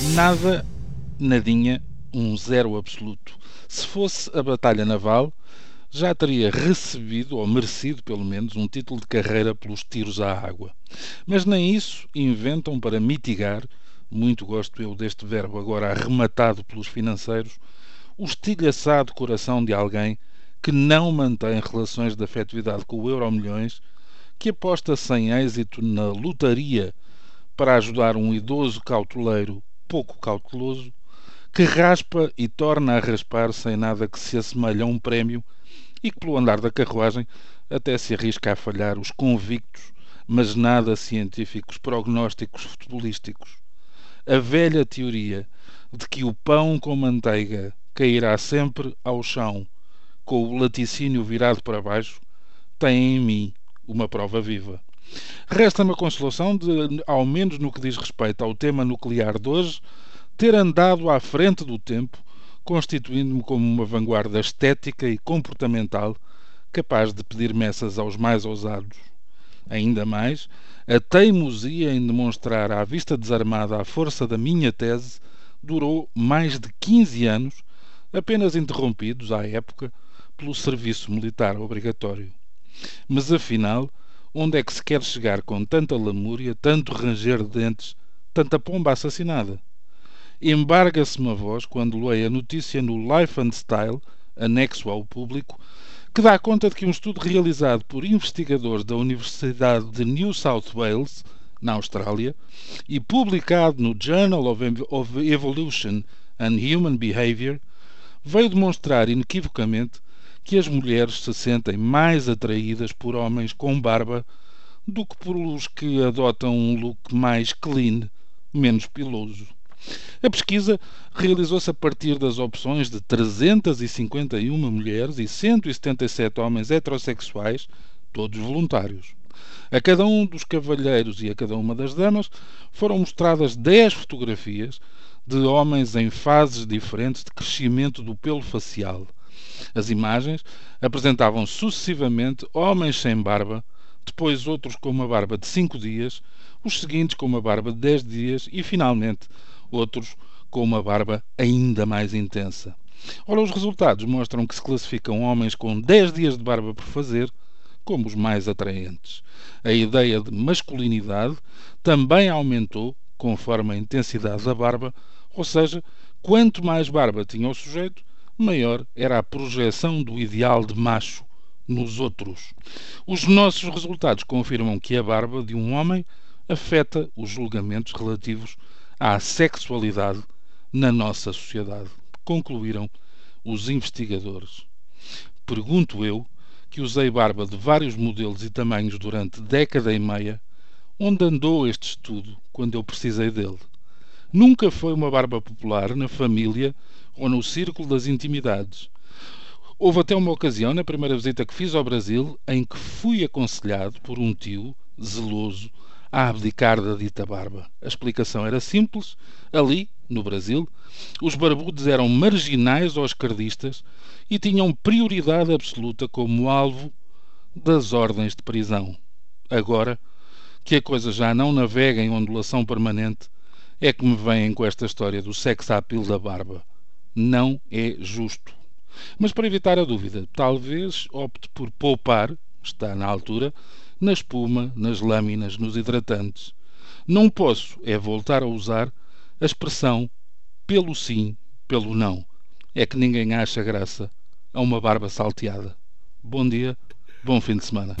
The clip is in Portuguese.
Nada, nadinha, um zero absoluto. Se fosse a batalha naval, já teria recebido, ou merecido pelo menos, um título de carreira pelos tiros à água. Mas nem isso inventam para mitigar, muito gosto eu deste verbo agora arrematado pelos financeiros, o estilhaçado coração de alguém que não mantém relações de afetividade com o Euro Milhões, que aposta sem êxito na lotaria para ajudar um idoso cauteleiro pouco cauteloso, que raspa e torna a raspar sem nada que se assemelhe a um prémio e que, pelo andar da carruagem, até se arrisca a falhar os convictos, mas nada científicos prognósticos futebolísticos. A velha teoria de que o pão com manteiga cairá sempre ao chão com o laticínio virado para baixo tem em mim uma prova viva. Resta-me a consolação de, ao menos no que diz respeito ao tema nuclear de hoje, ter andado à frente do tempo, constituindo-me como uma vanguarda estética e comportamental capaz de pedir messas aos mais ousados. Ainda mais, a teimosia em demonstrar à vista desarmada a força da minha tese durou mais de 15 anos, apenas interrompidos, à época, pelo serviço militar obrigatório. Mas afinal, Onde é que se quer chegar com tanta lamúria, tanto ranger de dentes, tanta pomba assassinada? Embarga-se uma voz quando leio a notícia no Life and Style, anexo ao público, que dá conta de que um estudo realizado por investigadores da Universidade de New South Wales, na Austrália, e publicado no Journal of Evolution and Human Behavior, veio demonstrar inequivocamente que as mulheres se sentem mais atraídas por homens com barba do que por os que adotam um look mais clean, menos piloso. A pesquisa realizou-se a partir das opções de 351 mulheres e 177 homens heterossexuais, todos voluntários. A cada um dos cavalheiros e a cada uma das damas foram mostradas 10 fotografias de homens em fases diferentes de crescimento do pelo facial as imagens apresentavam sucessivamente homens sem barba, depois outros com uma barba de cinco dias, os seguintes com uma barba de dez dias e, finalmente, outros com uma barba ainda mais intensa. Ora, os resultados mostram que se classificam homens com 10 dias de barba por fazer como os mais atraentes. A ideia de masculinidade também aumentou conforme a intensidade da barba, ou seja, quanto mais barba tinha o sujeito, maior era a projeção do ideal de macho nos outros. Os nossos resultados confirmam que a barba de um homem afeta os julgamentos relativos à sexualidade na nossa sociedade, concluíram os investigadores. Pergunto eu, que usei barba de vários modelos e tamanhos durante década e meia, onde andou este estudo quando eu precisei dele? Nunca foi uma barba popular na família ou no círculo das intimidades. Houve até uma ocasião, na primeira visita que fiz ao Brasil, em que fui aconselhado por um tio, zeloso, a abdicar da dita barba. A explicação era simples. Ali, no Brasil, os barbudos eram marginais aos cardistas e tinham prioridade absoluta como alvo das ordens de prisão. Agora, que a coisa já não navega em ondulação permanente, é que me vêm com esta história do sex appeal da barba não é justo. Mas para evitar a dúvida, talvez opte por poupar, está na altura, na espuma, nas lâminas, nos hidratantes. Não posso é voltar a usar a expressão pelo sim, pelo não. É que ninguém acha graça a uma barba salteada. Bom dia, bom fim de semana.